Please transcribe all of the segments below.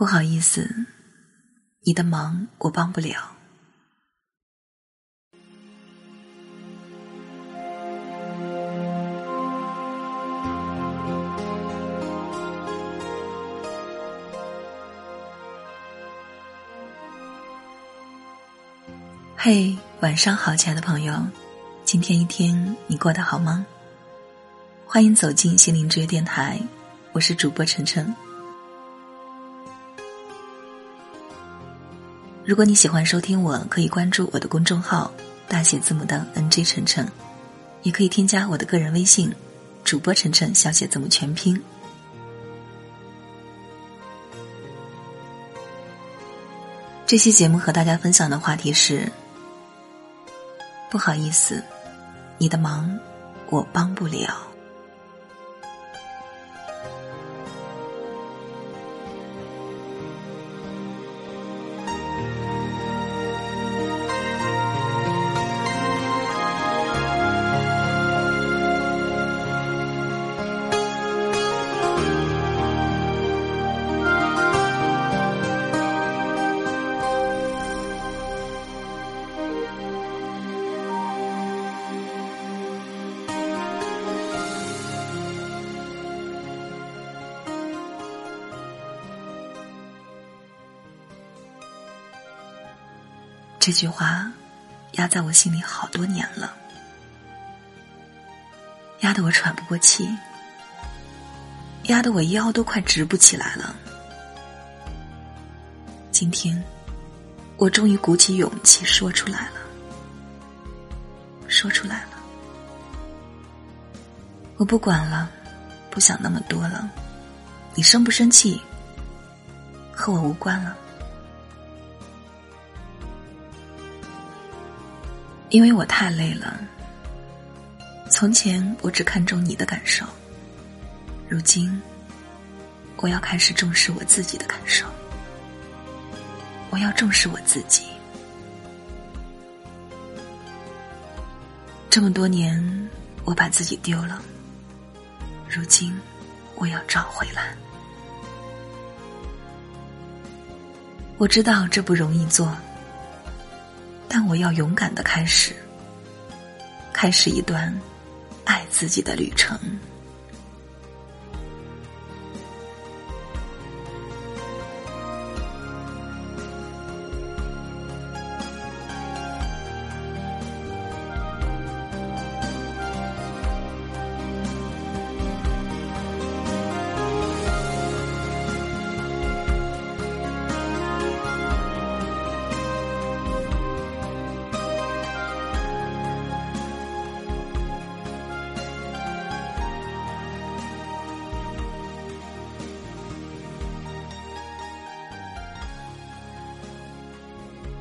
不好意思，你的忙我帮不了。嘿，晚上好，亲爱的朋友，今天一天你过得好吗？欢迎走进心灵之约电台，我是主播晨晨。如果你喜欢收听，我可以关注我的公众号大写字母的 NG 晨晨，也可以添加我的个人微信主播晨晨小写字母全拼。这期节目和大家分享的话题是：不好意思，你的忙我帮不了。这句话压在我心里好多年了，压得我喘不过气，压得我腰都快直不起来了。今天，我终于鼓起勇气说出来了，说出来了。我不管了，不想那么多了，你生不生气，和我无关了。因为我太累了。从前我只看重你的感受，如今我要开始重视我自己的感受。我要重视我自己。这么多年，我把自己丢了，如今我要找回来。我知道这不容易做。但我要勇敢的开始，开始一段爱自己的旅程。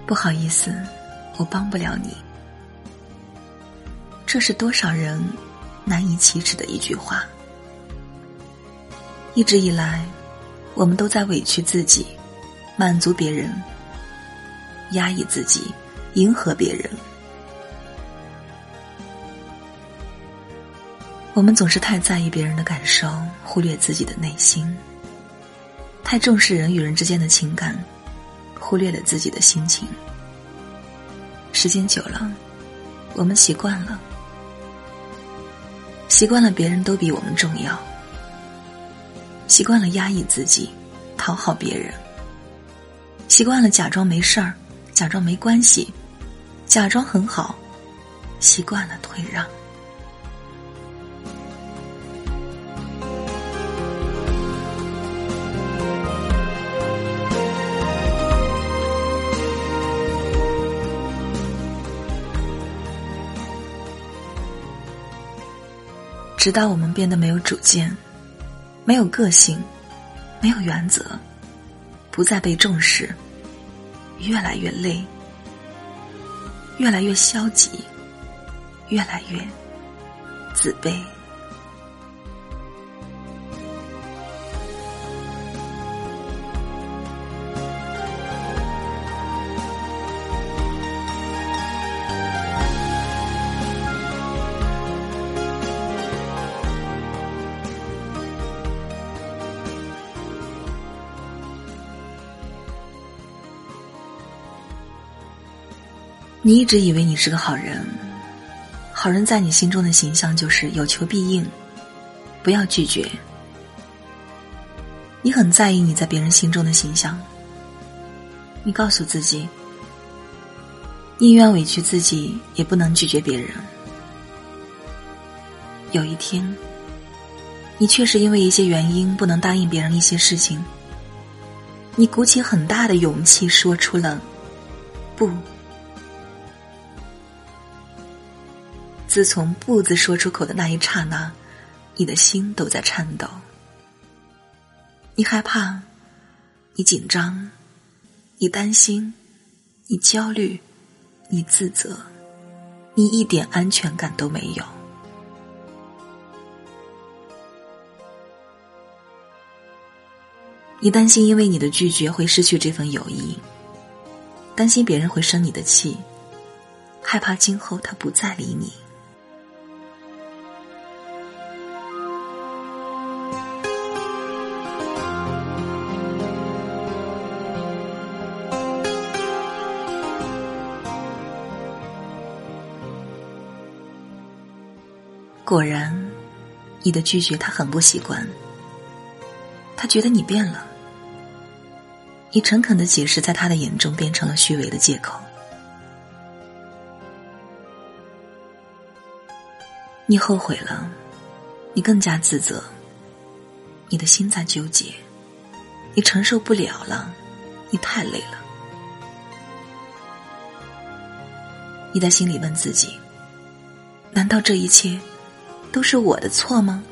不好意思，我帮不了你。这是多少人难以启齿的一句话。一直以来，我们都在委屈自己，满足别人，压抑自己，迎合别人。我们总是太在意别人的感受，忽略自己的内心；太重视人与人之间的情感。忽略了自己的心情，时间久了，我们习惯了，习惯了别人都比我们重要，习惯了压抑自己，讨好别人，习惯了假装没事儿，假装没关系，假装很好，习惯了退让。直到我们变得没有主见，没有个性，没有原则，不再被重视，越来越累，越来越消极，越来越自卑。你一直以为你是个好人，好人在你心中的形象就是有求必应，不要拒绝。你很在意你在别人心中的形象，你告诉自己，宁愿委屈自己，也不能拒绝别人。有一天，你确实因为一些原因不能答应别人一些事情，你鼓起很大的勇气说出了“不”。自从“不”字说出口的那一刹那，你的心都在颤抖。你害怕，你紧张，你担心，你焦虑，你自责，你一点安全感都没有。你担心，因为你的拒绝会失去这份友谊；担心别人会生你的气；害怕今后他不再理你。果然，你的拒绝他很不习惯。他觉得你变了。你诚恳的解释，在他的眼中变成了虚伪的借口。你后悔了，你更加自责。你的心在纠结，你承受不了了，你太累了。你在心里问自己：难道这一切？都是我的错吗？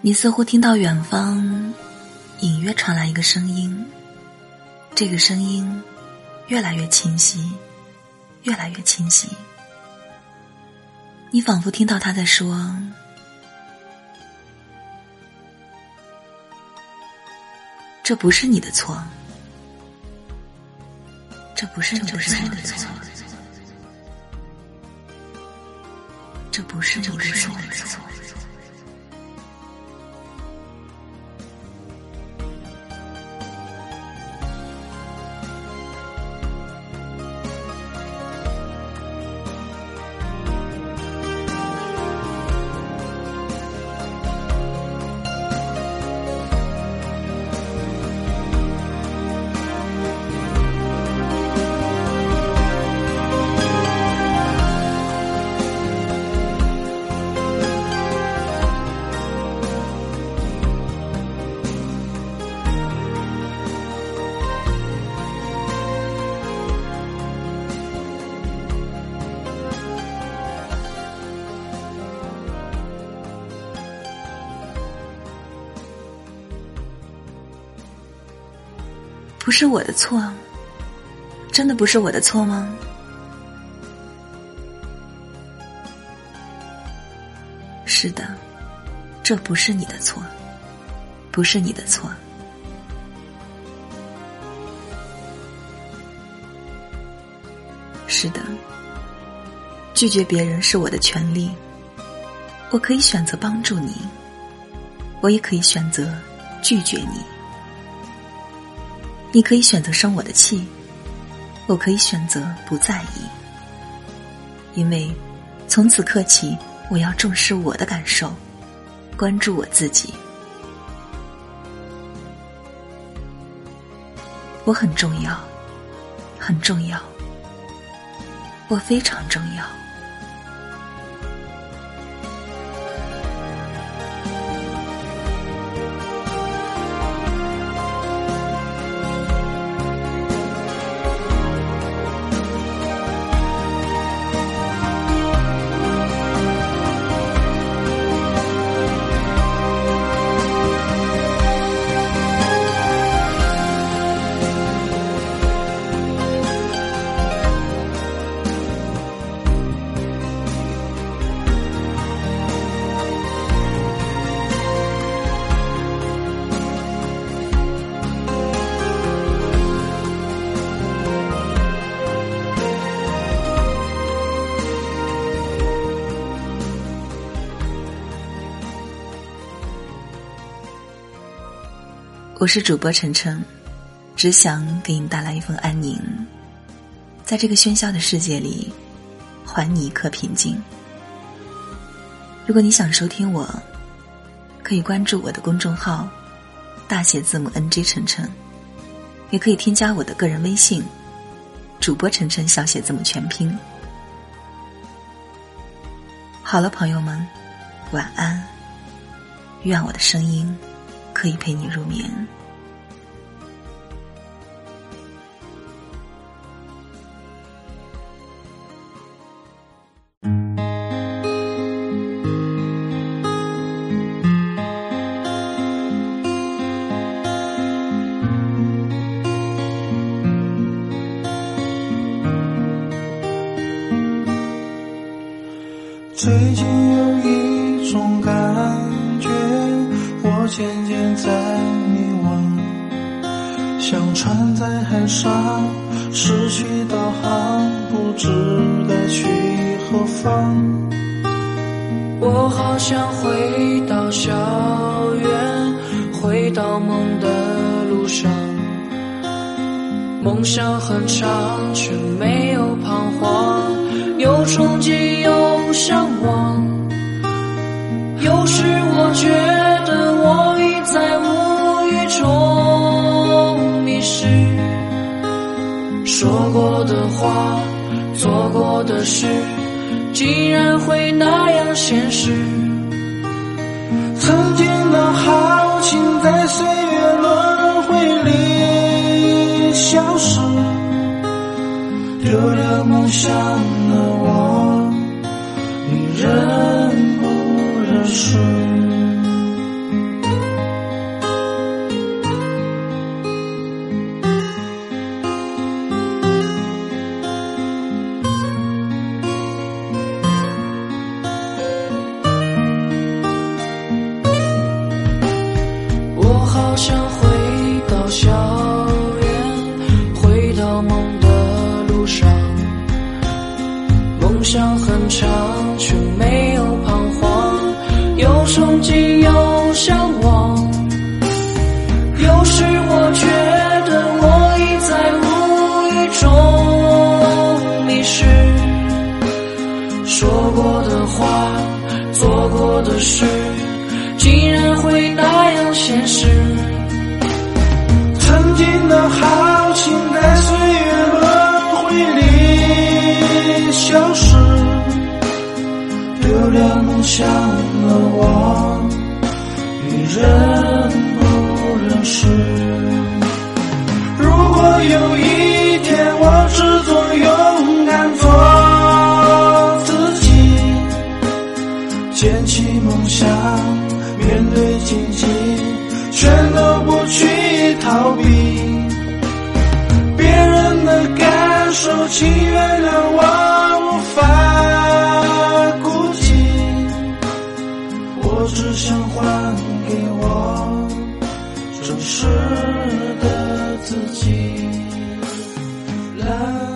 你似乎听到远方隐约传来一个声音，这个声音越来越清晰，越来越清晰。你仿佛听到他在说。这不是你的错。这不是你的错，这不是你的错。不是我的错，真的不是我的错吗？是的，这不是你的错，不是你的错。是的，拒绝别人是我的权利，我可以选择帮助你，我也可以选择拒绝你。你可以选择生我的气，我可以选择不在意，因为从此刻起，我要重视我的感受，关注我自己。我很重要，很重要，我非常重要。我是主播晨晨，只想给你带来一份安宁，在这个喧嚣的世界里，还你一颗平静。如果你想收听我，可以关注我的公众号，大写字母 NG 晨晨，也可以添加我的个人微信，主播晨晨小写字母全拼。好了，朋友们，晚安。愿我的声音可以陪你入眠。最近有一种感，渐渐在迷惘，像船在海上失去导航，不知该去何方。我好想回到校园，回到梦的路上，梦想很长，却没有彷徨，有憧憬，有向往。有时我觉话，做过的事。竟然会那样现实。曾经的豪情在岁月轮回里消失，丢了梦想话，做过的事，竟然会那样现实。曾经的豪情在岁月轮回里消失。丢了梦想的我，你认不认识？还给我。真实的自己来。